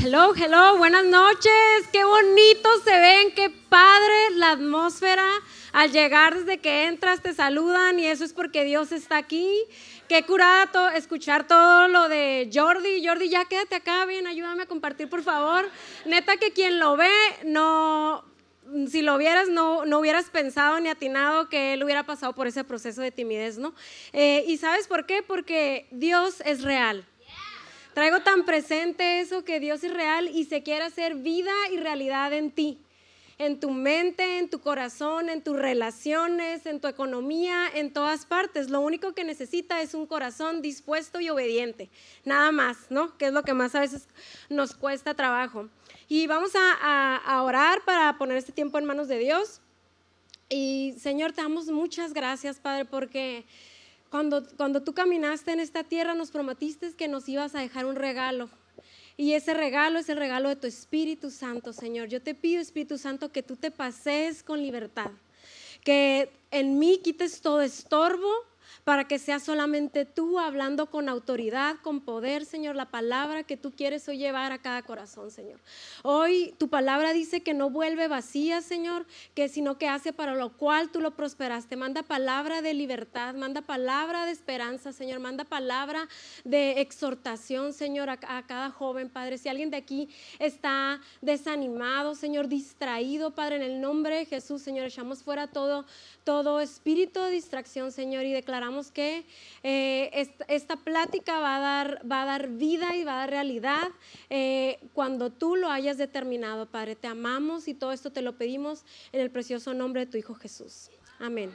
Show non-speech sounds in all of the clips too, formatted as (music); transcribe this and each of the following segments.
Hello, hello, buenas noches. Qué bonitos se ven, qué padre la atmósfera. Al llegar desde que entras te saludan y eso es porque Dios está aquí. Qué curado escuchar todo lo de Jordi. Jordi, ya quédate acá, bien, ayúdame a compartir, por favor. Neta que quien lo ve, no, si lo vieras, no, no hubieras pensado ni atinado que él hubiera pasado por ese proceso de timidez, ¿no? Eh, ¿Y sabes por qué? Porque Dios es real. Traigo tan presente eso que Dios es real y se quiere hacer vida y realidad en ti, en tu mente, en tu corazón, en tus relaciones, en tu economía, en todas partes. Lo único que necesita es un corazón dispuesto y obediente, nada más, ¿no? Que es lo que más a veces nos cuesta trabajo. Y vamos a, a orar para poner este tiempo en manos de Dios. Y Señor, te damos muchas gracias, Padre, porque cuando, cuando tú caminaste en esta tierra nos prometiste que nos ibas a dejar un regalo. Y ese regalo es el regalo de tu Espíritu Santo, Señor. Yo te pido, Espíritu Santo, que tú te pases con libertad. Que en mí quites todo estorbo, para que sea solamente tú hablando con autoridad, con poder, Señor, la palabra que tú quieres hoy llevar a cada corazón, Señor. Hoy tu palabra dice que no vuelve vacía, Señor, que sino que hace para lo cual tú lo prosperaste. Manda palabra de libertad, manda palabra de esperanza, Señor, manda palabra de exhortación, Señor, a, a cada joven, Padre. Si alguien de aquí está desanimado, Señor, distraído, Padre, en el nombre de Jesús, Señor, echamos fuera todo todo espíritu de distracción, Señor, y declaramos que eh, esta, plática va a, dar, va a dar vida y va a dar realidad eh, cuando tú lo hayas determinado, Padre. Te amamos y todo esto te lo pedimos en el precioso nombre de tu Hijo Jesús. Amén.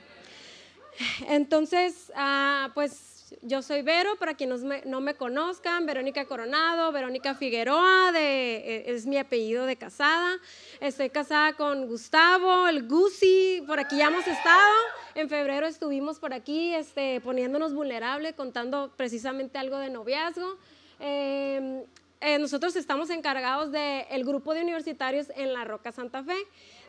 Entonces, ah, pues yo soy Vero, para quienes no me conozcan, Verónica Coronado, Verónica Figueroa, eh, es mi apellido de casada. Estoy casada con Gustavo, el Gusi, por aquí ya hemos estado. En febrero estuvimos por aquí este, poniéndonos vulnerables, contando precisamente algo de noviazgo. Em, eh, nosotros estamos encargados del grupo de universitarios en la Roca Santa Fe,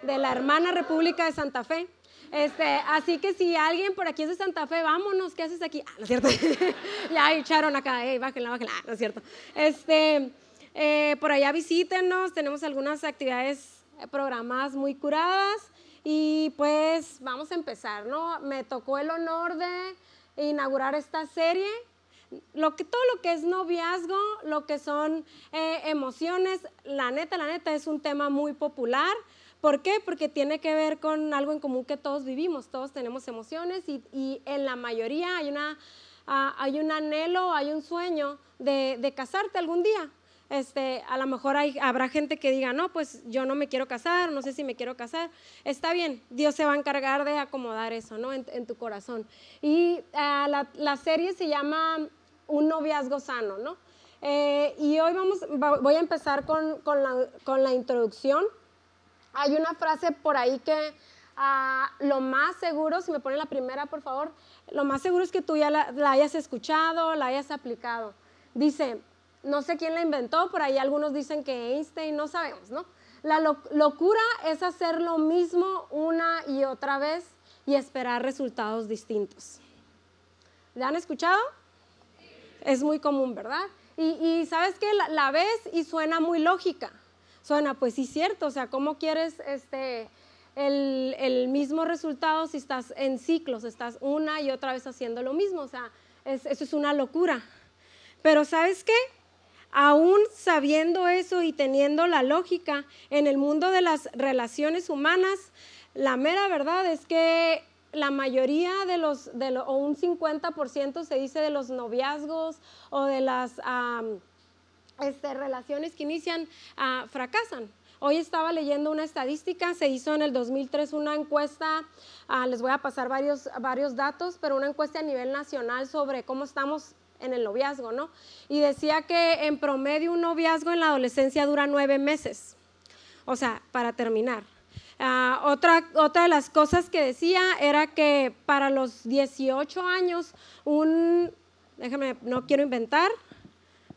de la hermana República de Santa Fe. Este, así que si alguien por aquí es de Santa Fe, vámonos, ¿qué haces aquí? Ah, no es cierto. (laughs) ya echaron acá, hey, bájenla, bájenla. Ah, no es cierto. Este, eh, por allá visítenos, tenemos algunas actividades programadas muy curadas y pues vamos a empezar, ¿no? Me tocó el honor de inaugurar esta serie. Lo que, todo lo que es noviazgo, lo que son eh, emociones, la neta, la neta es un tema muy popular. ¿Por qué? Porque tiene que ver con algo en común que todos vivimos, todos tenemos emociones y, en la mayoría hay, una, ah, hay un anhelo, hay un sueño de, casarte algún día. Este, a lo mejor hay, habrá gente que diga, no, pues yo no me quiero casar, no sé si me quiero casar. Está bien, Dios se va a encargar de acomodar eso, ¿no? En, tu corazón. Y ah, la, serie se llama Un noviazgo sano, ¿no? Eh, y hoy vamos, voy a empezar con, con, la, con la introducción. Hay una frase por ahí que ah, lo más seguro, si me pone la primera, por favor, lo más seguro es que tú ya la, hayas escuchado, la hayas aplicado. Dice, no sé quién la inventó, por ahí algunos dicen que Einstein, no sabemos, ¿no? La locura es hacer lo mismo una y otra vez y esperar resultados distintos. ¿La han escuchado? Es muy común, ¿verdad? Y, sabes que la, la ves y suena muy lógica suena, pues sí, cierto, o sea, ¿cómo quieres este, el, mismo resultado si estás en ciclos, estás una y otra vez haciendo lo mismo? O sea, eso es una locura. Pero ¿sabes qué? Aún sabiendo eso y teniendo la lógica en el mundo de las relaciones humanas, la mera verdad es que la mayoría de los, o un 50% se dice de los noviazgos o de las este, relaciones que inician ah, fracasan. Hoy estaba leyendo una estadística, se hizo en el 2003 una encuesta, ah, les voy a pasar varios, varios datos, pero una encuesta a nivel nacional sobre cómo estamos en el noviazgo, ¿no? Y decía que en promedio un noviazgo en la adolescencia dura nueve meses, o sea, para terminar. Ah, otra, otra de las cosas que decía era que para los 18 años, un, déjame, no quiero inventar,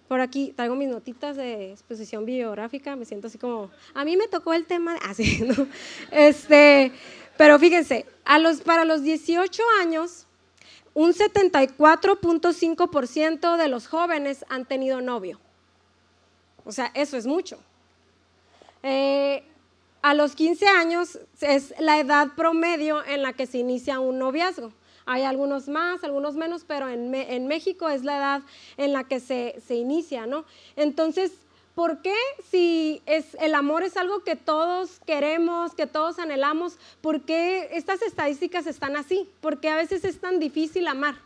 por aquí traigo mis notitas de exposición bibliográfica, me siento así como, a mí me tocó el tema, así, (laughs) ¿no? este, pero fíjense, para los 18 años, un 74.5% de los jóvenes han tenido novio. O sea, eso es mucho. Eh, a los 15 años es la edad promedio en la que se inicia un noviazgo. Hay algunos más, algunos menos, pero en, México es la edad en la que se, se inicia, ¿no? Entonces, ¿Por qué si es, el amor es algo que todos queremos, que todos anhelamos, por qué estas estadísticas están así? ¿Por qué a veces es tan difícil amar?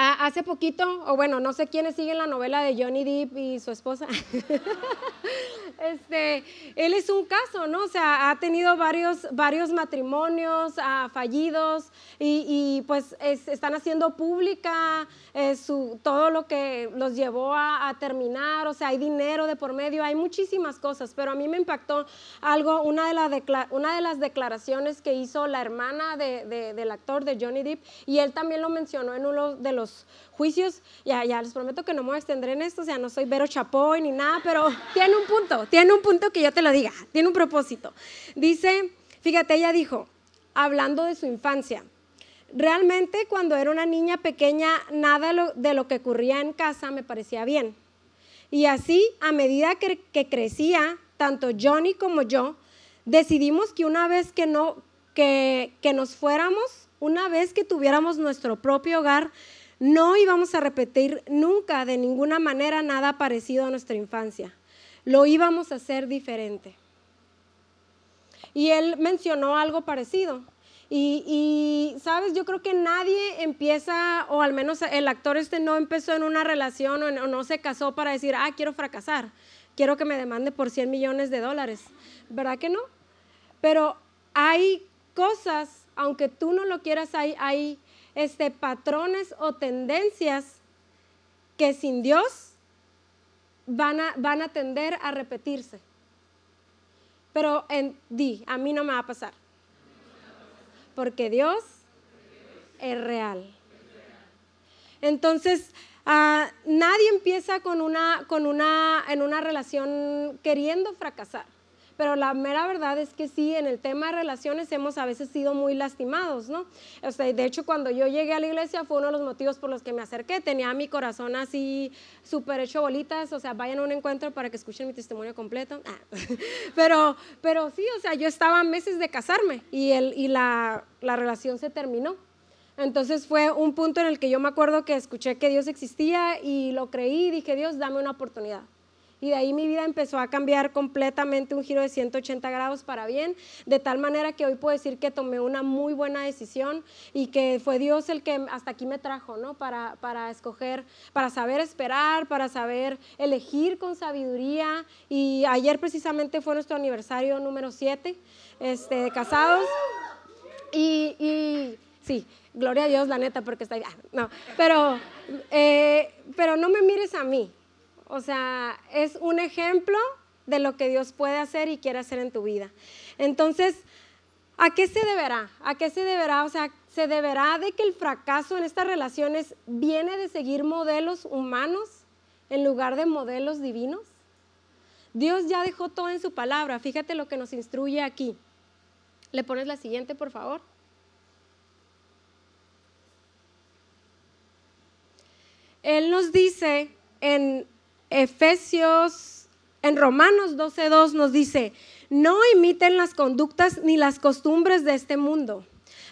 Hace poquito, o bueno, no sé quiénes siguen la novela de Johnny Depp y su esposa. (laughs) este, él es un caso, ¿no? O sea, ha tenido varios, varios matrimonios fallidos y, pues están haciendo pública eh, su, todo lo que los llevó a, terminar. O sea, hay dinero de por medio, hay muchísimas cosas, pero a mí me impactó algo, una de, una de las declaraciones que hizo la hermana del actor de Johnny Depp y él también lo mencionó en uno de los juicios, ya, ya les prometo que no me voy a extender en esto, o sea, no soy Vero Chapoy ni nada, pero (laughs) tiene un punto, tiene un punto que yo te lo diga, tiene un propósito. Dice, fíjate, ella dijo, hablando de su infancia, realmente cuando era una niña pequeña, nada de lo que ocurría en casa me parecía bien. Y así, a medida que, que crecía, tanto Johnny como yo, decidimos que una vez que, no, que, que nos fuéramos, una vez que tuviéramos nuestro propio hogar, no íbamos a repetir nunca de ninguna manera nada parecido a nuestra infancia. Lo íbamos a hacer diferente. Y él mencionó algo parecido. Y, sabes, yo creo que nadie empieza, o al menos el actor este no empezó en una relación o, no se casó para decir, ah, quiero fracasar, quiero que me demande por 100 millones de dólares. ¿Verdad que no? Pero hay cosas, aunque tú no lo quieras, hay, hay este, patrones o tendencias que sin Dios van a, van a tender a repetirse. Pero en, di, a mí no me va a pasar. Porque Dios es real. Entonces, ah, nadie empieza con una, con una, en una relación queriendo fracasar pero la mera verdad es que sí, en el tema de relaciones hemos a veces sido muy lastimados, ¿no? O sea, de hecho, cuando yo llegué a la iglesia fue uno de los motivos por los que me acerqué, tenía mi corazón así súper hecho bolitas, o sea, vayan a un encuentro para que escuchen mi testimonio completo, ah. (laughs) pero, pero sí, o sea, yo estaba meses de casarme y, el, y la, la relación se terminó. Entonces fue un punto en el que yo me acuerdo que escuché que Dios existía y lo creí y dije, Dios, dame una oportunidad. Y de ahí mi vida empezó a cambiar completamente un giro de 180 grados para bien, de tal manera que hoy puedo decir que tomé una muy buena decisión y que fue Dios el que hasta aquí me trajo, ¿no? Para, para escoger, para saber esperar, para saber elegir con sabiduría. Y ayer precisamente fue nuestro aniversario número 7 este, de casados. Y, y sí, gloria a Dios, la neta, porque está. Ah, no, pero, eh, pero no me mires a mí, o sea, es un ejemplo de lo que Dios puede hacer y quiere hacer en tu vida. Entonces, ¿a qué se deberá? ¿A qué se deberá? O sea, ¿se deberá de que el fracaso en estas relaciones viene de seguir modelos humanos en lugar de modelos divinos? Dios ya dejó todo en su palabra. Fíjate lo que nos instruye aquí. ¿Le pones la siguiente, por favor? Él nos dice en Efesios, en Romanos 12.2 nos dice, no imiten las conductas ni las costumbres de este mundo.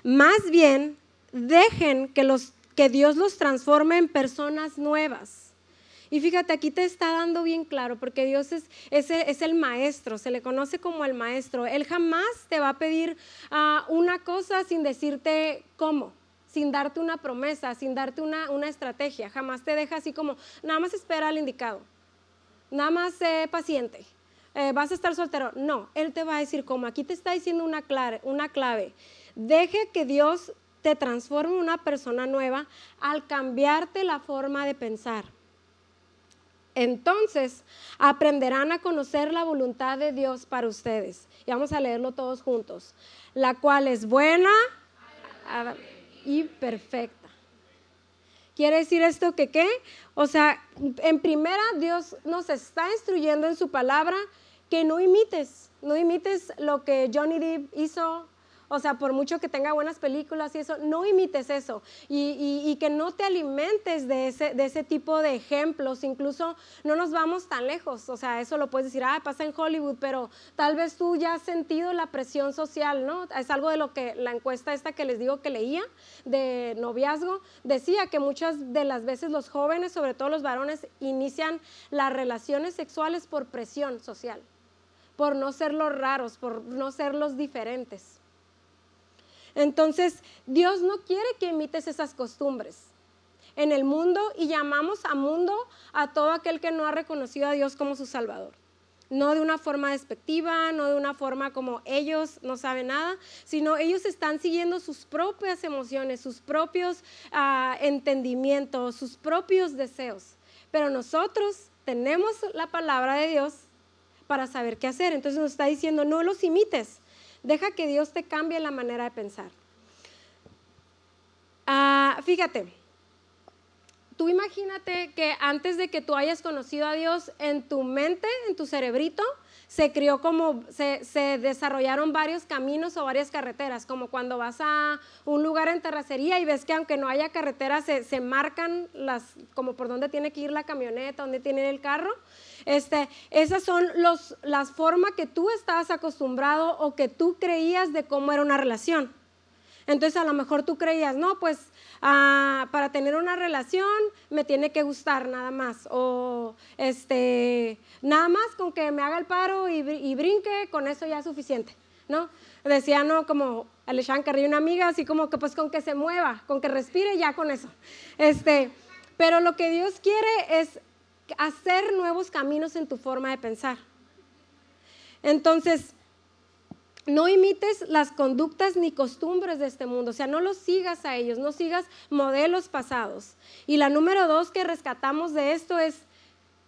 Más bien, dejen que, los, que Dios los transforme en personas nuevas. Y fíjate, aquí te está dando bien claro, porque Dios es, es, el maestro, se le conoce como el maestro. Él jamás te va a pedir ah, una cosa sin decirte cómo sin darte una promesa, sin darte una, estrategia. Jamás te deja así como, nada más espera al indicado, nada más sé paciente, eh, vas a estar soltero. No, Él te va a decir como, aquí te está diciendo una clave, una clave. Deje que Dios te transforme en una persona nueva al cambiarte la forma de pensar. Entonces aprenderán a conocer la voluntad de Dios para ustedes. Y vamos a leerlo todos juntos. La cual es buena y perfecta. ¿Quiere decir esto que qué? O sea, en primera Dios nos está instruyendo en su palabra que no imites, no imites lo que Johnny Depp hizo O sea, por mucho que tenga buenas películas y eso, no imites eso. Y, que no te alimentes de ese, de ese tipo de ejemplos. Incluso no nos vamos tan lejos. O sea, eso lo puedes decir, ah, pasa en Hollywood, pero tal vez tú ya has sentido la presión social, ¿no? Es algo de lo que la encuesta esta que les digo que leía de noviazgo decía que muchas de las veces los jóvenes, sobre todo los varones, inician las relaciones sexuales por presión social, por no ser los raros, por no ser los diferentes. Entonces, Dios no quiere que imites esas costumbres en el mundo y llamamos a mundo a todo aquel que no ha reconocido a Dios como su Salvador. No de una forma despectiva, no de una forma como ellos no saben nada, sino ellos están siguiendo sus propias emociones, sus propios ah, entendimientos, sus propios deseos. Pero nosotros tenemos la palabra de Dios para saber qué hacer. Entonces nos está diciendo, no los imites, Deja que Dios te cambie la manera de pensar. Ah, fíjate, tú imagínate que antes de que tú hayas conocido a Dios en tu mente, en tu cerebrito, se crió como, se, desarrollaron varios caminos o varias carreteras, como cuando vas a un lugar en terracería y ves que aunque no haya carretera, se, se marcan las, como por dónde tiene que ir la camioneta, dónde tiene el carro. Este, esas son los, las formas que tú estabas acostumbrado o que tú creías de cómo era una relación. Entonces a lo mejor tú creías, no, pues ah, para tener una relación me tiene que gustar nada más. O este, nada más con que me haga el paro y, brinque, con eso ya es suficiente. ¿no? Decía, no, como Alexandre Carrillo, una amiga, así como que pues con que se mueva, con que respire, ya con eso. Este, pero lo que Dios quiere es hacer nuevos caminos en tu forma de pensar. Entonces, no imites las conductas ni costumbres de este mundo, o sea, no los sigas a ellos, no sigas modelos pasados. Y la número dos que rescatamos de esto es,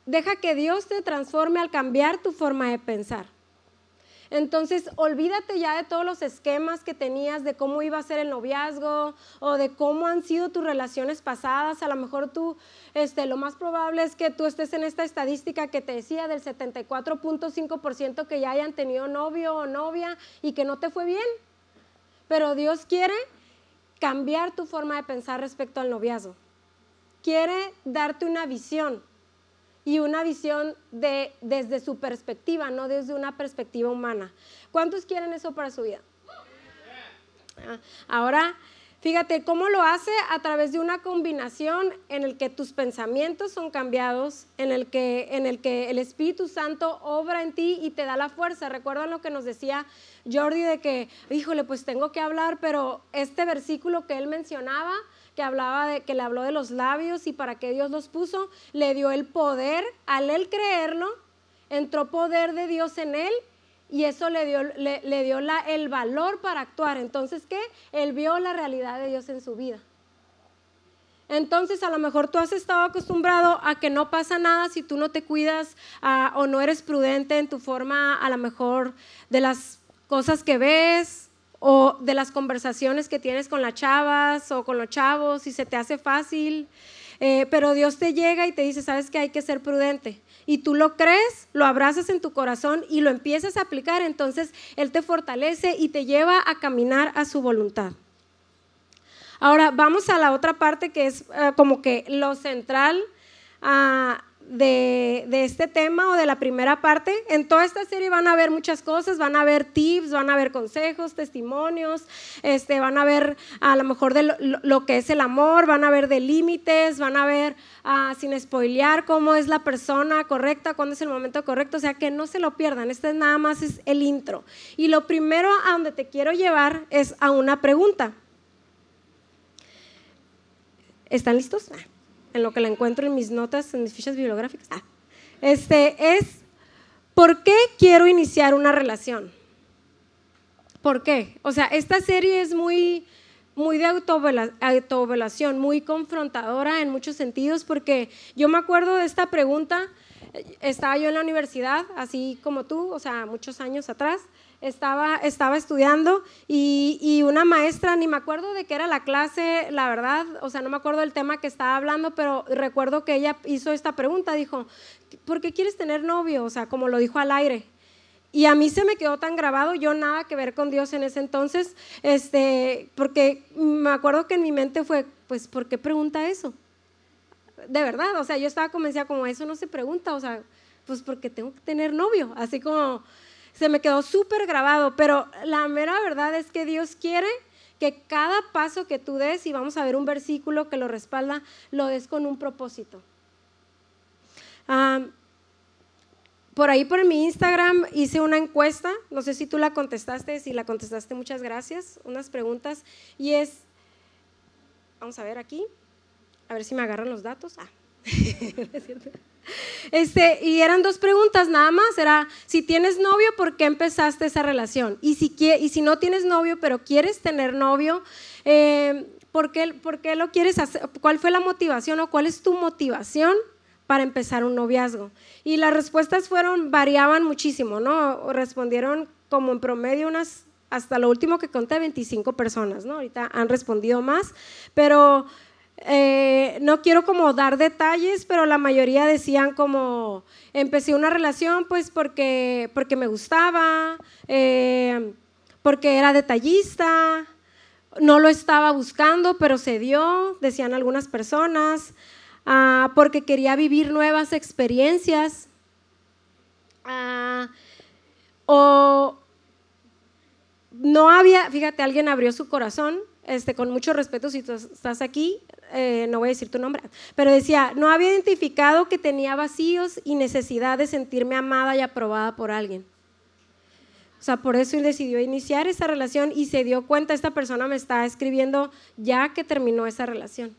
deja que Dios te transforme al cambiar tu forma de pensar. Entonces, olvídate ya de todos los esquemas que tenías de cómo iba a ser el noviazgo o de cómo han sido tus relaciones pasadas. A lo mejor tú, este, lo más probable es que tú estés en esta estadística que te decía del 74.5% que ya hayan tenido novio o novia y que no te fue bien. Pero Dios quiere cambiar tu forma de pensar respecto al noviazgo. Quiere darte una visión y una visión de, desde su perspectiva, no desde una perspectiva humana. ¿Cuántos quieren eso para su vida? Ah, ahora, fíjate cómo lo hace a través de una combinación en el que tus pensamientos son cambiados, en el que, en el, que el Espíritu Santo obra en ti y te da la fuerza. ¿Recuerdan lo que nos decía Jordi de que, híjole, pues tengo que hablar, pero este versículo que él mencionaba, hablaba de que le habló de los labios y para qué Dios los puso, le dio el poder, al él creerlo, entró poder de Dios en él y eso le dio, le, dio el valor para actuar. Entonces, ¿qué? Él vio la realidad de Dios en su vida. Entonces, a lo mejor tú has estado acostumbrado a que no pasa nada si tú no te cuidas ah, o no eres prudente en tu forma, a lo mejor, de las cosas que ves, o de las conversaciones que tienes con las chavas o con los chavos y se te hace fácil. Eh, pero Dios te llega y te dice, sabes que hay que ser prudente. Y tú lo crees, lo abrazas en tu corazón y lo empiezas a aplicar. Entonces Él te fortalece y te lleva a caminar a su voluntad. Ahora vamos a la otra parte que es eh, como que lo central. a de, este tema o de la primera parte. En toda esta serie van a ver muchas cosas, van a ver tips, van a ver consejos, testimonios, este, van a ver a lo mejor de lo, que es el amor, van a ver de límites, van a ver ah, sin spoilear cómo es la persona correcta, cuándo es el momento correcto, o sea que no se lo pierdan, este nada más es el intro. Y lo primero a donde te quiero llevar es a una pregunta. ¿Están listos? En lo que la encuentro en mis notas, en mis fichas bibliográficas, ah, este, es, ¿por qué quiero iniciar una relación? ¿Por qué? O sea, esta serie es muy, muy de autovelación, muy confrontadora en muchos sentidos, porque yo me acuerdo de esta pregunta, estaba yo en la universidad, así como tú, o sea, muchos años atrás, estaba, estaba estudiando y, una maestra, ni me acuerdo de qué era la clase, la verdad, o sea, no me acuerdo del tema que estaba hablando, pero recuerdo que ella hizo esta pregunta, dijo, ¿por qué quieres tener novio? O sea, como lo dijo al aire. y a mí se me quedó tan grabado, yo nada que ver con Dios en ese entonces, este, porque me acuerdo que en mi mente fue, pues, ¿por qué pregunta eso? De verdad, o sea, yo estaba convencida como eso no se pregunta, o sea, pues porque tengo que tener novio, así como se me quedó súper grabado, pero la mera verdad es que Dios quiere que cada paso que tú des, y vamos a ver un versículo que lo respalda, lo des con un propósito. por ahí por mi Instagram hice una encuesta, no sé si tú la contestaste, si la contestaste, muchas gracias, unas preguntas, y es, vamos a ver aquí, a ver si me agarran los datos. Ah. (laughs) Este, y eran dos preguntas nada más, era si tienes novio, ¿por qué empezaste esa relación? Y si, y si no tienes novio, pero quieres tener novio, eh, ¿por, qué, ¿por qué lo quieres hacer? ¿Cuál fue la motivación o cuál es tu motivación para empezar un noviazgo? Y las respuestas fueron, variaban muchísimo, ¿no? Respondieron como en promedio unas, hasta lo último que conté, 25 personas, ¿no? Ahorita han respondido más, pero eh, no quiero como dar detalles, pero la mayoría decían como, empecé una relación pues porque, porque me gustaba, eh, porque era detallista, no lo estaba buscando, pero se dio, decían algunas personas, ah, porque quería vivir nuevas experiencias. Ah, o no había, fíjate, alguien abrió su corazón, este, con mucho respeto si tú estás aquí, eh, no voy a decir tu nombre, pero decía, no había identificado que tenía vacíos y necesidad de sentirme amada y aprobada por alguien. O sea, por eso él decidió iniciar esa relación y se dio cuenta, esta persona me está escribiendo ya que terminó esa relación.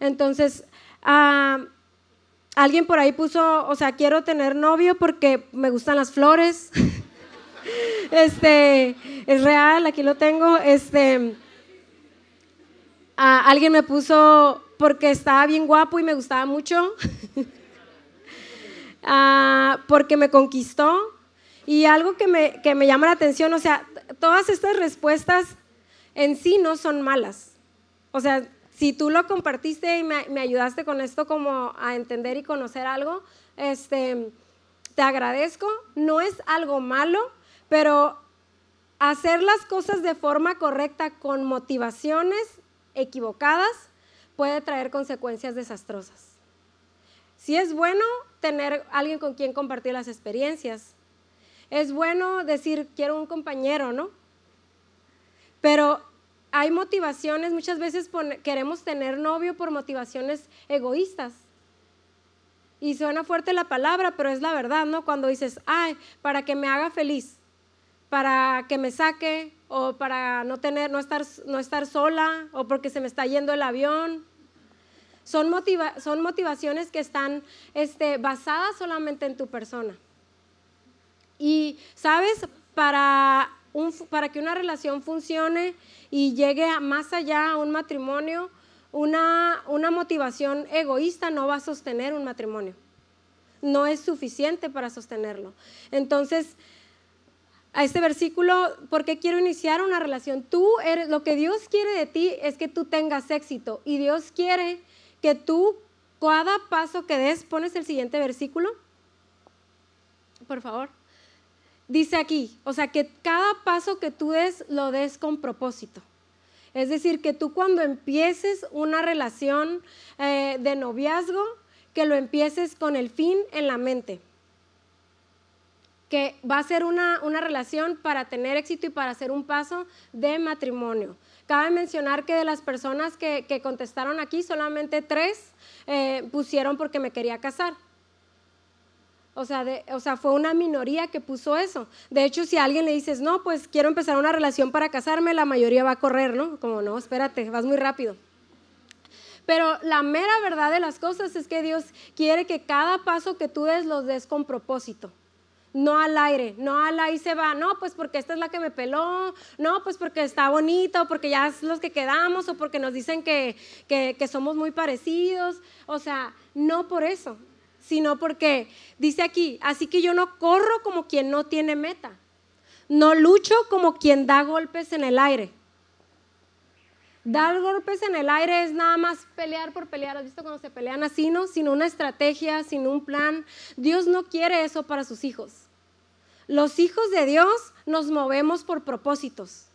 Entonces, ah, alguien por ahí puso, o sea, quiero tener novio porque me gustan las flores. (laughs) este, es real, aquí lo tengo. Este, Alguien me puso porque estaba bien guapo y me gustaba mucho. (laughs) Ah, porque me conquistó. Y algo que me, que me llama la atención, o sea, todas estas respuestas en sí no son malas. O sea, si tú lo compartiste y me, me, ayudaste con esto como a entender y conocer algo, este, te agradezco. No es algo malo, pero hacer las cosas de forma correcta con motivaciones equivocadas puede traer consecuencias desastrosas. Si es bueno tener alguien con quien compartir las experiencias, es bueno decir, quiero un compañero, ¿no? Pero hay motivaciones, muchas veces queremos tener novio por motivaciones egoístas. Y suena fuerte la palabra, pero es la verdad, ¿no? Cuando dices, ay, para que me haga feliz, para que me saque o para no tener no estar no estar sola o porque se me está yendo el avión. Son, son motivaciones que están este, basadas solamente en tu persona. Y, ¿sabes? Para, un, para que una relación funcione y llegue más allá a un matrimonio, una, una motivación egoísta no va a sostener un matrimonio. No es suficiente para sostenerlo. Entonces, a este versículo, porque quiero iniciar una relación. Tú eres, lo que Dios quiere de ti es que tú tengas éxito y Dios quiere que tú, cada paso que des, pones el siguiente versículo, por favor. Dice aquí, o sea, que cada paso que tú des, lo des con propósito. Es decir, que tú cuando empieces una relación eh, de noviazgo, que lo empieces con el fin en la mente que va a ser una, relación para tener éxito y para hacer un paso de matrimonio. Cabe mencionar que de las personas que, contestaron aquí, solamente tres eh, pusieron porque me quería casar. O sea, o sea, fue una minoría que puso eso. De hecho, si a alguien le dices, no, pues quiero empezar una relación para casarme, la mayoría va a correr, ¿no? Como, no, espérate, vas muy rápido. Pero la mera verdad de las cosas es que Dios quiere que cada paso que tú des los des con propósito no al aire, no al ahí se va, no, pues porque esta es la que me peló, no, pues porque está bonito, porque ya es los que quedamos, o porque nos dicen que, que, somos muy parecidos, o sea, no por eso, sino porque dice aquí, así que yo no corro como quien no tiene meta, no lucho como quien da golpes en el aire. Dar golpes en el aire es nada más pelear por pelear. ¿Has visto cuando se pelean así, no? Sin una estrategia, sin un plan. Dios no quiere eso para sus hijos. Los hijos de Dios nos movemos por propósitos.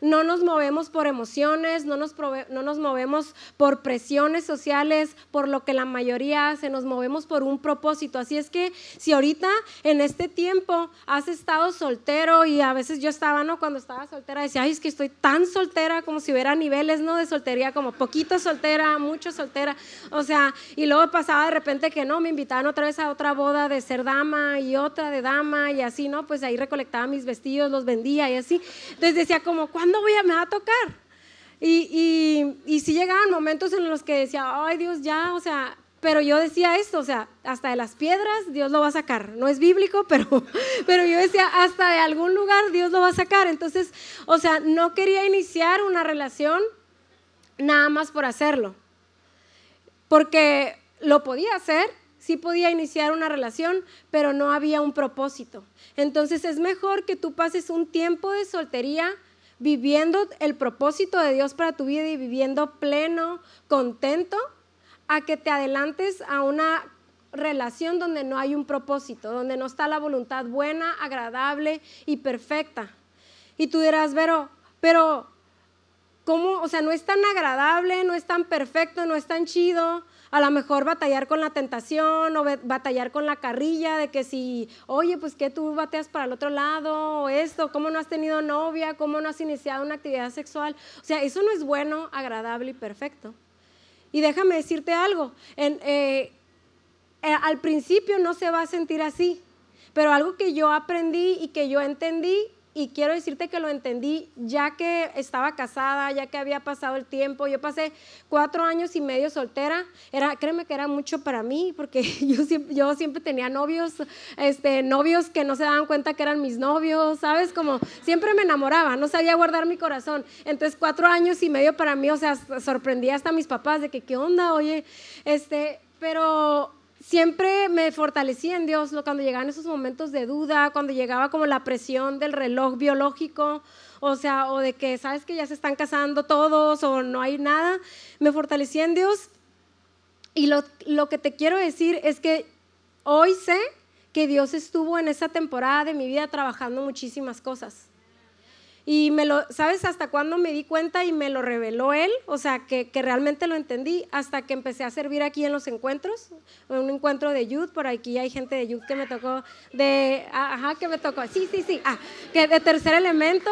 No nos movemos por emociones, no nos, no nos, movemos por presiones sociales, por lo que la mayoría hace, nos movemos por un propósito. Así es que si ahorita en este tiempo has estado soltero y a veces yo estaba, ¿no? Cuando estaba soltera decía, ay, es que estoy tan soltera como si hubiera niveles, ¿no? De soltería, como poquito soltera, mucho soltera. O sea, y luego pasaba de repente que no, me invitaban otra vez a otra boda de ser dama y otra de dama y así, ¿no? Pues ahí recolectaba mis vestidos, los vendía y así. Entonces decía como, ¿cuándo? ¿Cuándo voy a, me va a tocar? Y, y, si llegaban momentos en los que decía, ay Dios, ya, o sea, pero yo decía esto, o sea, hasta de las piedras Dios lo va a sacar. No es bíblico, (laughs) pero, pero yo decía, hasta de algún lugar Dios lo va a sacar. Entonces, o sea, no quería iniciar una relación nada más por hacerlo. Porque lo podía hacer, sí podía iniciar una relación, pero no había un propósito. Entonces es mejor que tú pases un tiempo de soltería viviendo el propósito de Dios para tu vida y viviendo pleno, contento, a que te adelantes a una relación donde no hay un propósito, donde no está la voluntad buena, agradable y perfecta. Y tú dirás, pero, pero, ¿cómo? O sea, no es tan agradable, no es tan perfecto, no es tan chido, a lo mejor batallar con la tentación o batallar con la carrilla de que si, oye, pues que tú bateas para el otro lado o esto, cómo no has tenido novia, cómo no has iniciado una actividad sexual. O sea, eso no es bueno, agradable y perfecto. Y déjame decirte algo, en, eh, eh, al principio no se va a sentir así, pero algo que yo aprendí y que yo entendí y quiero decirte que lo entendí ya que estaba casada, ya que había pasado el tiempo. Yo pasé cuatro años y medio soltera. Era, créeme que era mucho para mí porque (laughs) yo siempre, tenía novios, este, novios que no se daban cuenta que eran mis novios, ¿sabes? Como siempre me enamoraba, no sabía guardar mi corazón. Entonces cuatro años y medio para mí, o sea, sorprendía hasta mis papás de que, ¿qué onda? Oye, este, pero siempre me fortalecía en Dios cuando llegaban esos momentos de duda, cuando llegaba como la presión del reloj biológico, o sea, o de que sabes que ya se están casando todos o no hay nada, me fortalecía en Dios. Y lo, lo que te quiero decir es que hoy sé que Dios estuvo en esa temporada de mi vida trabajando muchísimas cosas. Y me lo, ¿sabes hasta cuándo me di cuenta y me lo reveló él? O sea, que, que, realmente lo entendí hasta que empecé a servir aquí en los encuentros, en un encuentro de youth, por aquí hay gente de youth que me tocó, de, ajá, que me tocó, sí, sí, sí, ah, que de tercer elemento,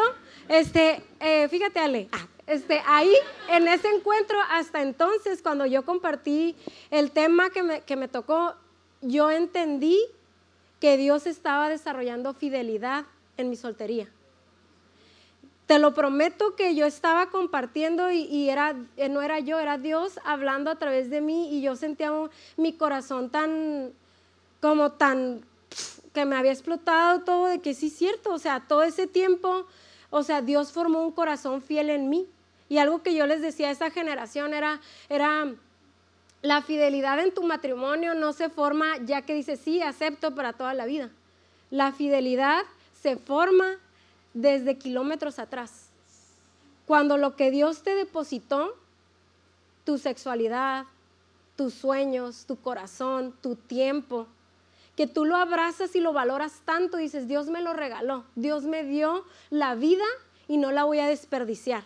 este, eh, fíjate Ale, ah, este, ahí, en ese encuentro, hasta entonces, cuando yo compartí el tema que me, que me tocó, yo entendí que Dios estaba desarrollando fidelidad en mi soltería. Te lo prometo que yo estaba compartiendo y, era, eh, no era yo, era Dios hablando a través de mí y yo sentía mi corazón tan, como tan, que me había explotado todo de que sí cierto, o sea, todo ese tiempo, o sea, Dios formó un corazón fiel en mí. Y algo que yo les decía a esa generación era, era, la fidelidad en tu matrimonio no se forma ya que dices, sí, acepto para toda la vida. La fidelidad se forma desde kilómetros atrás. Cuando lo que Dios te depositó, tu sexualidad, tus sueños, tu corazón, tu tiempo, que tú lo abrazas y lo valoras tanto, dices, Dios me lo regaló, Dios me dio la vida y no la voy a desperdiciar.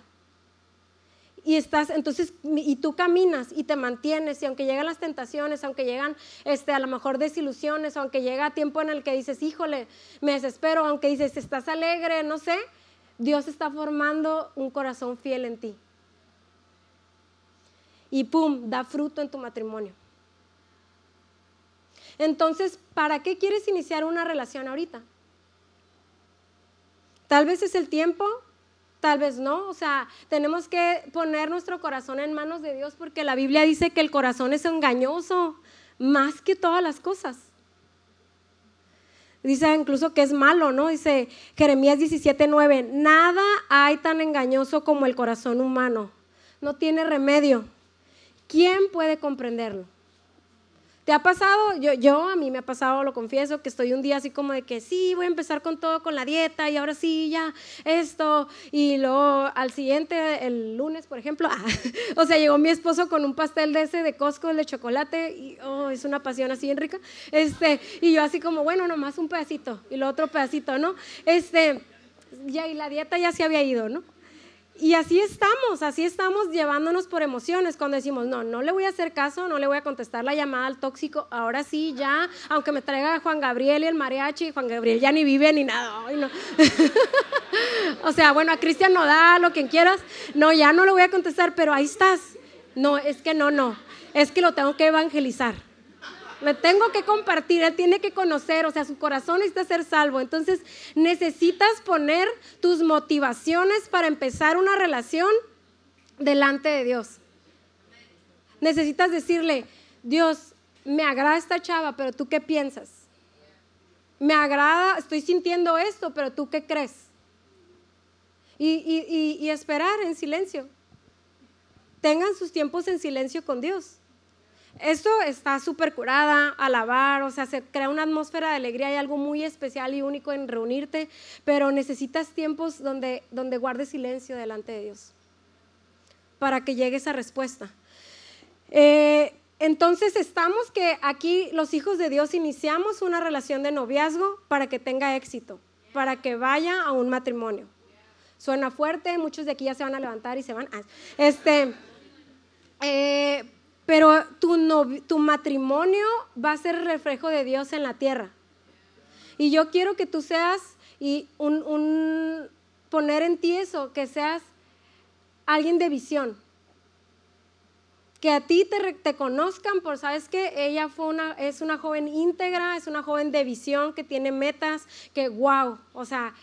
Y estás, entonces, y tú caminas y te mantienes, y aunque llegan las tentaciones, aunque llegan este, a lo mejor desilusiones, aunque llega tiempo en el que dices, híjole, me desespero, aunque dices, estás alegre, no sé, Dios está formando un corazón fiel en ti. Y pum, da fruto en tu matrimonio. Entonces, ¿para qué quieres iniciar una relación ahorita? Tal vez es el tiempo Tal vez no, o sea, tenemos que poner nuestro corazón en manos de Dios porque la Biblia dice que el corazón es engañoso más que todas las cosas. Dice incluso que es malo, ¿no? Dice Jeremías 17:9, nada hay tan engañoso como el corazón humano. No tiene remedio. ¿Quién puede comprenderlo? ¿Te ha pasado? Yo, yo, a mí me ha pasado, lo confieso, que estoy un día así como de que sí, voy a empezar con todo, con la dieta y ahora sí, ya, esto. Y luego al siguiente, el lunes, por ejemplo, (laughs) o sea, llegó mi esposo con un pastel de ese de Costco, de chocolate, y oh, es una pasión así bien rica. Este, y yo así como, bueno, nomás un pedacito y lo otro pedacito, ¿no? Este, ya, y la dieta ya se había ido, ¿no? Y así estamos, así estamos llevándonos por emociones cuando decimos, no, no le voy a hacer caso, no le voy a contestar la llamada al tóxico, ahora sí, ya, aunque me traiga Juan Gabriel y el mariachi, Juan Gabriel ya ni vive ni nada, (laughs) o sea, bueno, a Cristian no da lo quien quieras, no, ya no le voy a contestar, pero ahí estás. No, es que no, no, es que lo tengo que evangelizar. Le tengo que compartir, él tiene que conocer, o sea, su corazón necesita ser salvo. Entonces, necesitas poner tus motivaciones para empezar una relación delante de Dios. Necesitas decirle, Dios, me agrada esta chava, pero tú qué piensas? Me agrada, estoy sintiendo esto, pero tú qué crees? Y, y esperar en silencio. Tengan sus tiempos en silencio con Dios. Esto está súper curada, alabar, o sea, se crea una atmósfera de alegría y algo muy especial y único en reunirte, pero necesitas tiempos donde, donde guardes silencio delante de Dios para que llegue esa respuesta. Eh, entonces estamos que aquí los hijos de Dios iniciamos una relación de noviazgo para que tenga éxito, para que vaya a un matrimonio. Suena fuerte, muchos de aquí ya se van a levantar y se van. A, este, eh, pero tu, matrimonio va a ser reflejo de Dios en la tierra. Y yo quiero que tú seas y un, poner en ti eso, que seas alguien de visión. Que a ti te, te conozcan por, ¿sabes que Ella fue una, es una joven íntegra, es una joven de visión, que tiene metas, que wow, o sea,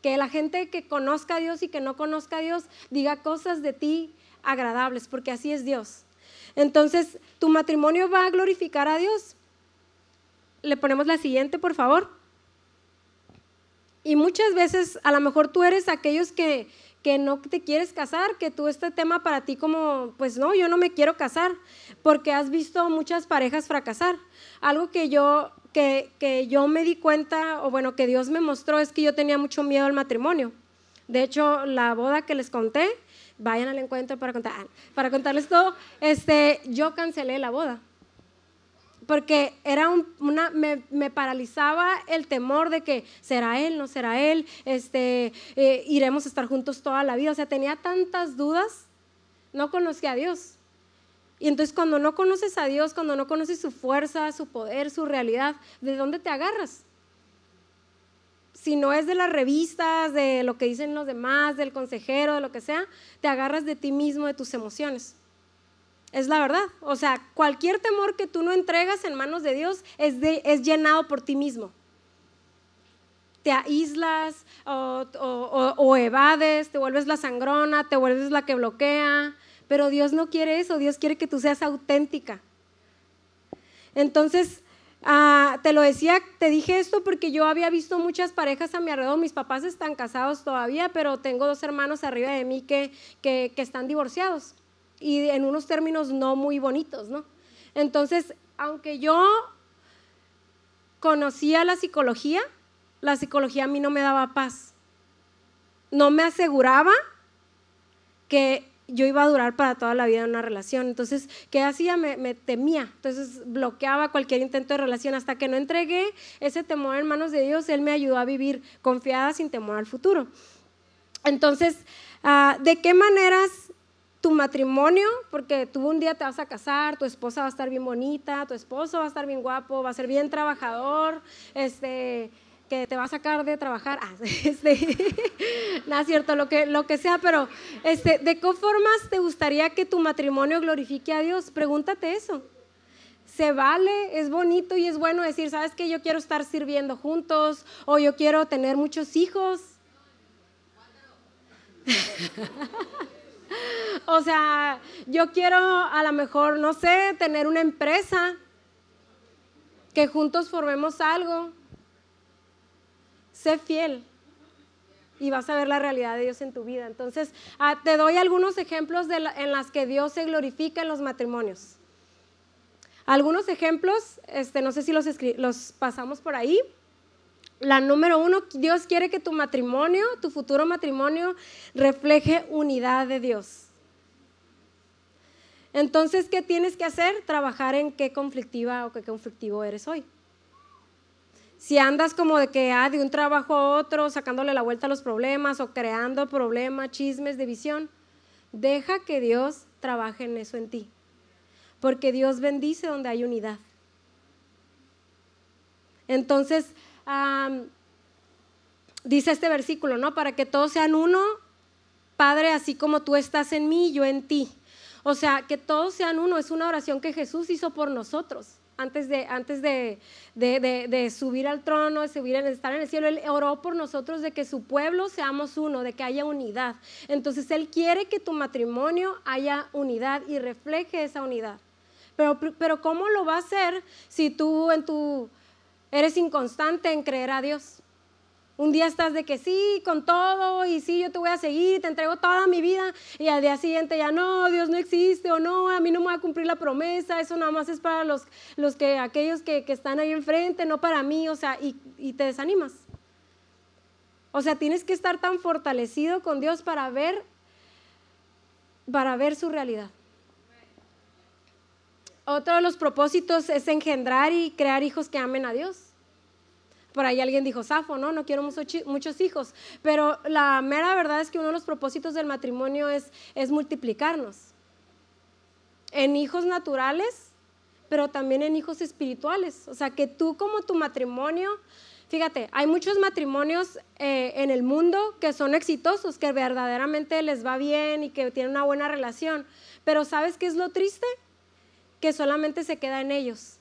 que la gente que conozca a Dios y que no conozca a Dios diga cosas de ti agradables, porque así es Dios. Entonces, tu matrimonio va a glorificar a Dios. Le ponemos la siguiente, por favor. Y muchas veces, a lo mejor tú eres aquellos que, que no te quieres casar, que tú este tema para ti como, pues no, yo no me quiero casar, porque has visto muchas parejas fracasar. Algo que yo, que, que yo me di cuenta, o bueno, que Dios me mostró, es que yo tenía mucho miedo al matrimonio. De hecho, la boda que les conté, vayan al encuentro para, contar, para contarles todo, este, yo cancelé la boda. Porque era una, me, paralizaba el temor de que será él, no será él, este, eh, iremos a estar juntos toda la vida. O sea, tenía tantas dudas, no conocía a Dios. Y entonces cuando no conoces a Dios, cuando no conoces su fuerza, su poder, su realidad, ¿de dónde te agarras? Si no es de las revistas, de lo que dicen los demás, del consejero, de lo que sea, te agarras de ti mismo, de tus emociones. Es la verdad. O sea, cualquier temor que tú no entregas en manos de Dios es, es llenado por ti mismo. Te aíslas o, o evades, te vuelves la sangrona, te vuelves la que bloquea. Pero Dios no quiere eso, Dios quiere que tú seas auténtica. Entonces, Ah, te lo decía, te dije esto porque yo había visto muchas parejas a mi alrededor. Mis papás están casados todavía, pero tengo dos hermanos arriba de mí que, que, están divorciados y en unos términos no muy bonitos, ¿no? Entonces, aunque yo conocía la psicología, la psicología a mí no me daba paz. No me aseguraba que yo iba a durar para toda la vida en una relación. Entonces, ¿qué hacía? Me, temía. Entonces, bloqueaba cualquier intento de relación hasta que no entregué ese temor en manos de Dios. Él me ayudó a vivir confiada sin temor al futuro. Entonces, ah, ¿de qué maneras tu matrimonio, porque tú un día te vas a casar, tu esposa va a estar bien bonita, tu esposo va a estar bien guapo, va a ser bien trabajador, este, te va a sacar de trabajar, ah, (laughs) este, nada es cierto, lo que, lo que sea, pero este, ¿de qué formas te gustaría que tu matrimonio glorifique a Dios? Pregúntate eso. Se vale, es bonito y es bueno decir, ¿sabes que Yo quiero estar sirviendo juntos o yo quiero tener muchos hijos. (laughs) o sea, yo quiero a lo mejor, no sé, tener una empresa, que juntos formemos algo sé fiel y vas a ver la realidad de Dios en tu vida. Entonces, ah, te doy algunos ejemplos en las que Dios se glorifica en los matrimonios. Algunos ejemplos, este, no sé si los, los pasamos por ahí. La número uno, Dios quiere que tu matrimonio, tu futuro matrimonio, refleje unidad de Dios. Entonces, ¿qué tienes que hacer? Trabajar en qué conflictiva o qué conflictivo eres hoy. Si andas como de que, ah, de un trabajo a otro, sacándole la vuelta a los problemas o creando problemas, chismes, división, deja que Dios trabaje en eso en ti. Porque Dios bendice donde hay unidad. Entonces, dice este versículo, ¿no? Para que todos sean uno, Padre, así como tú estás en mí, yo en ti. O sea, que todos sean uno, es una oración que Jesús hizo por nosotros. Antes de, antes de, de, subir al trono, de subir estar en el cielo, Él oró por nosotros de que su pueblo seamos uno, de que haya unidad. Entonces Él quiere que tu matrimonio haya unidad y refleje esa unidad. Pero, pero ¿cómo lo va a hacer si tú en tu, eres inconstante en creer a Dios? Un día estás de que sí, con todo, y sí, yo te voy a seguir, te entrego toda mi vida, y al día siguiente ya no, Dios no existe, o no, a mí no me va a cumplir la promesa, eso nada más es para los, los que, aquellos que, que están ahí enfrente, no para mí, o sea, y, y te desanimas. O sea, tienes que estar tan fortalecido con Dios para ver, para ver su realidad. Otro de los propósitos es engendrar y crear hijos que amen a Dios. Por ahí alguien dijo, Safo, no, no quiero muchos hijos. Pero la mera verdad es que uno de los propósitos del matrimonio es, es multiplicarnos. En hijos naturales, pero también en hijos espirituales. O sea, que tú como tu matrimonio, fíjate, hay muchos matrimonios eh, en el mundo que son exitosos, que verdaderamente les va bien y que tienen una buena relación. Pero ¿sabes qué es lo triste? Que solamente se queda en ellos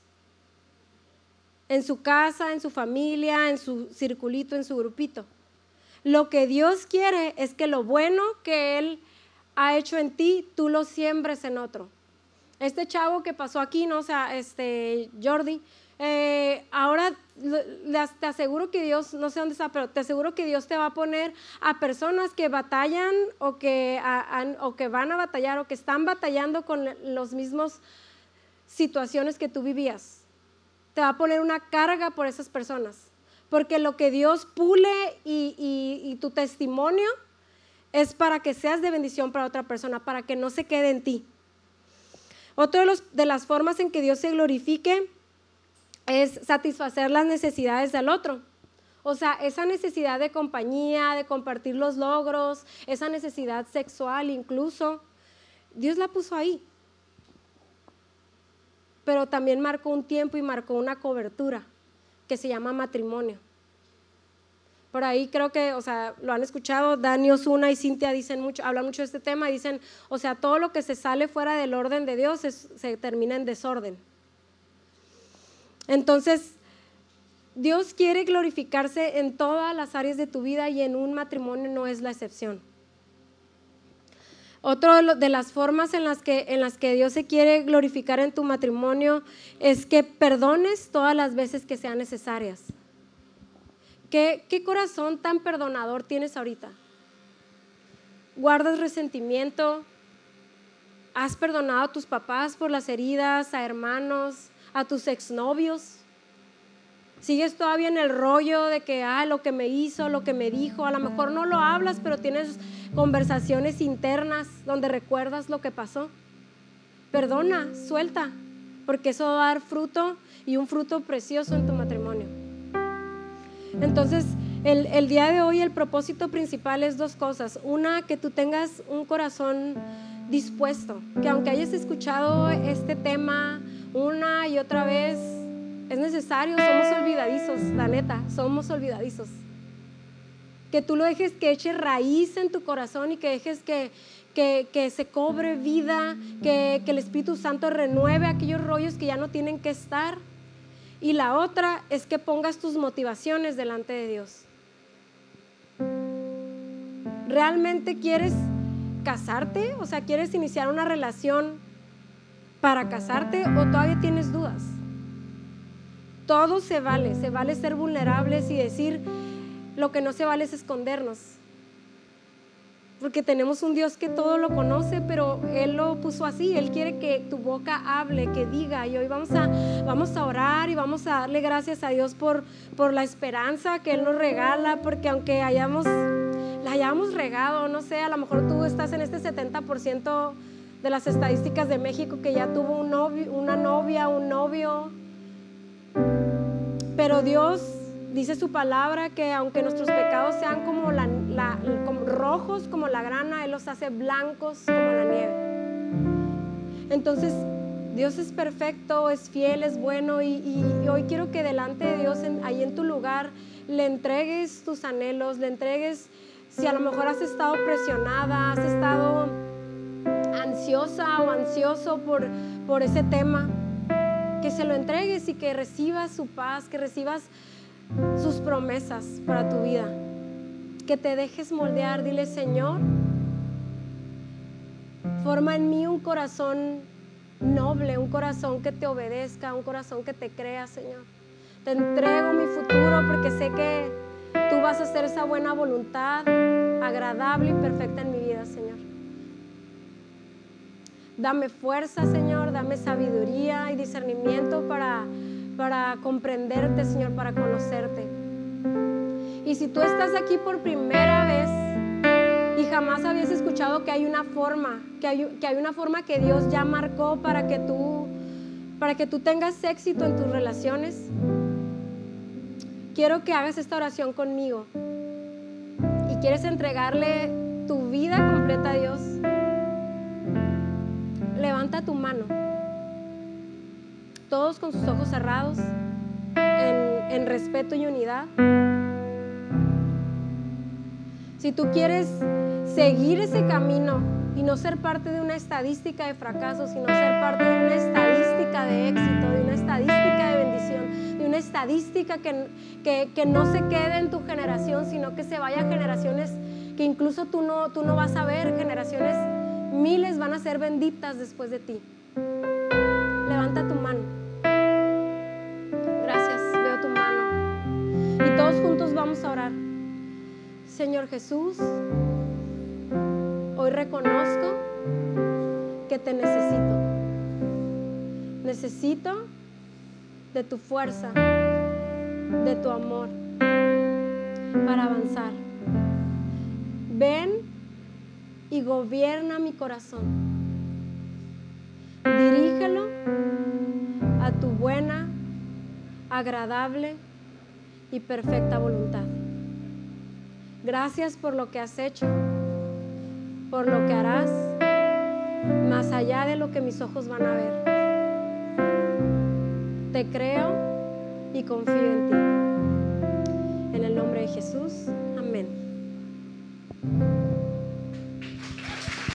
en su casa, en su familia, en su circulito, en su grupito. Lo que Dios quiere es que lo bueno que Él ha hecho en ti, tú lo siembres en otro. Este chavo que pasó aquí, ¿no? O sea, este Jordi, eh, ahora te aseguro que Dios, no sé dónde está, pero te aseguro que Dios te va a poner a personas que batallan o que, o que van a batallar o que están batallando con los mismos situaciones que tú vivías te va a poner una carga por esas personas. Porque lo que Dios pule y, tu testimonio es para que seas de bendición para otra persona, para que no se quede en ti. Otra de, de las formas en que Dios se glorifique es satisfacer las necesidades del otro. O sea, esa necesidad de compañía, de compartir los logros, esa necesidad sexual incluso, Dios la puso ahí pero también marcó un tiempo y marcó una cobertura que se llama matrimonio. Por ahí creo que, o sea, lo han escuchado, Dani Osuna y Cintia dicen mucho, hablan mucho de este tema, dicen, o sea, todo lo que se sale fuera del orden de Dios se termina en desorden. Entonces, Dios quiere glorificarse en todas las áreas de tu vida y en un matrimonio no es la excepción. Otra de las formas en las, que, en las que Dios se quiere glorificar en tu matrimonio es que perdones todas las veces que sean necesarias. ¿Qué, qué corazón tan perdonador tienes ahorita? ¿Guardas resentimiento? ¿Has perdonado a tus papás por las heridas, a hermanos, a tus exnovios? sigues todavía en el rollo de que, ah, lo que me hizo, lo que me dijo, a lo mejor no lo hablas, pero tienes conversaciones internas donde recuerdas lo que pasó. Perdona, suelta, porque eso va a dar fruto y un fruto precioso en tu matrimonio. Entonces, el, día de hoy el propósito principal es dos cosas. Una, que tú tengas un corazón dispuesto, que aunque hayas escuchado este tema una y otra vez, es necesario, somos olvidadizos, la neta, somos olvidadizos. Que tú lo dejes que eche raíz en tu corazón y que dejes que, que, se cobre vida, que, que el Espíritu Santo renueve aquellos rollos que ya no tienen que estar. Y la otra es que pongas tus motivaciones delante de Dios. ¿Realmente quieres casarte? O sea, ¿quieres iniciar una relación para casarte o todavía tienes dudas? Todo se vale, se vale ser vulnerables y decir lo que no se vale es escondernos. porque tenemos un Dios que todo lo conoce, pero Él lo puso así. Él quiere que tu boca hable, que diga. Y hoy vamos a, vamos a orar y vamos a darle gracias a Dios por, por la esperanza que Él nos regala, porque aunque hayamos, la hayamos regado, no sé, a lo mejor tú estás en este 70% de las estadísticas de México que ya tuvo un novio, una novia, un novio. Pero Dios dice su palabra que aunque nuestros pecados sean como rojos como la grana, Él los hace blancos como la nieve. Entonces, Dios es perfecto, es fiel, es bueno y, hoy quiero que delante de Dios, ahí en tu lugar, le entregues tus anhelos, le entregues, si a lo mejor has estado presionada, has estado ansiosa o ansioso por, por ese tema, que se lo entregues y que recibas su paz, que recibas sus promesas para tu vida que te dejes moldear. Dile, Señor, forma en mí un corazón noble, un corazón que te obedezca, un corazón que te crea, Señor. Te entrego mi futuro porque sé que tú vas a hacer esa buena voluntad agradable y perfecta en mi vida, Señor. Dame fuerza, Señor, dame sabiduría y discernimiento para, para comprenderte, Señor, para conocerte. Y si tú estás aquí por primera vez y jamás habías escuchado que hay una forma, que hay, que hay una forma que Dios ya marcó para que tú para que tú tengas éxito en tus relaciones, quiero que hagas esta oración conmigo. Y quieres entregarle tu vida completa a Dios. Levanta tu mano. Todos con sus ojos cerrados, en, en respeto y unidad. Si tú quieres seguir ese camino y no ser parte de una estadística de fracaso, sino ser parte de una estadística de éxito, de una estadística de bendición, de una estadística que, que, no se quede en tu generación, sino que se vaya a generaciones que incluso tú no, tú no vas a ver, generaciones miles van a ser benditas después de ti. Levanta tu mano. Señor Jesús, hoy reconozco que te necesito. Necesito de tu fuerza, de tu amor para avanzar. Ven y gobierna mi corazón. Dirígelo a tu buena, agradable y perfecta voluntad. Gracias por lo que has hecho, por lo que harás, más allá de lo que mis ojos van a ver. Te creo y confío en ti. En el nombre de Jesús, amén.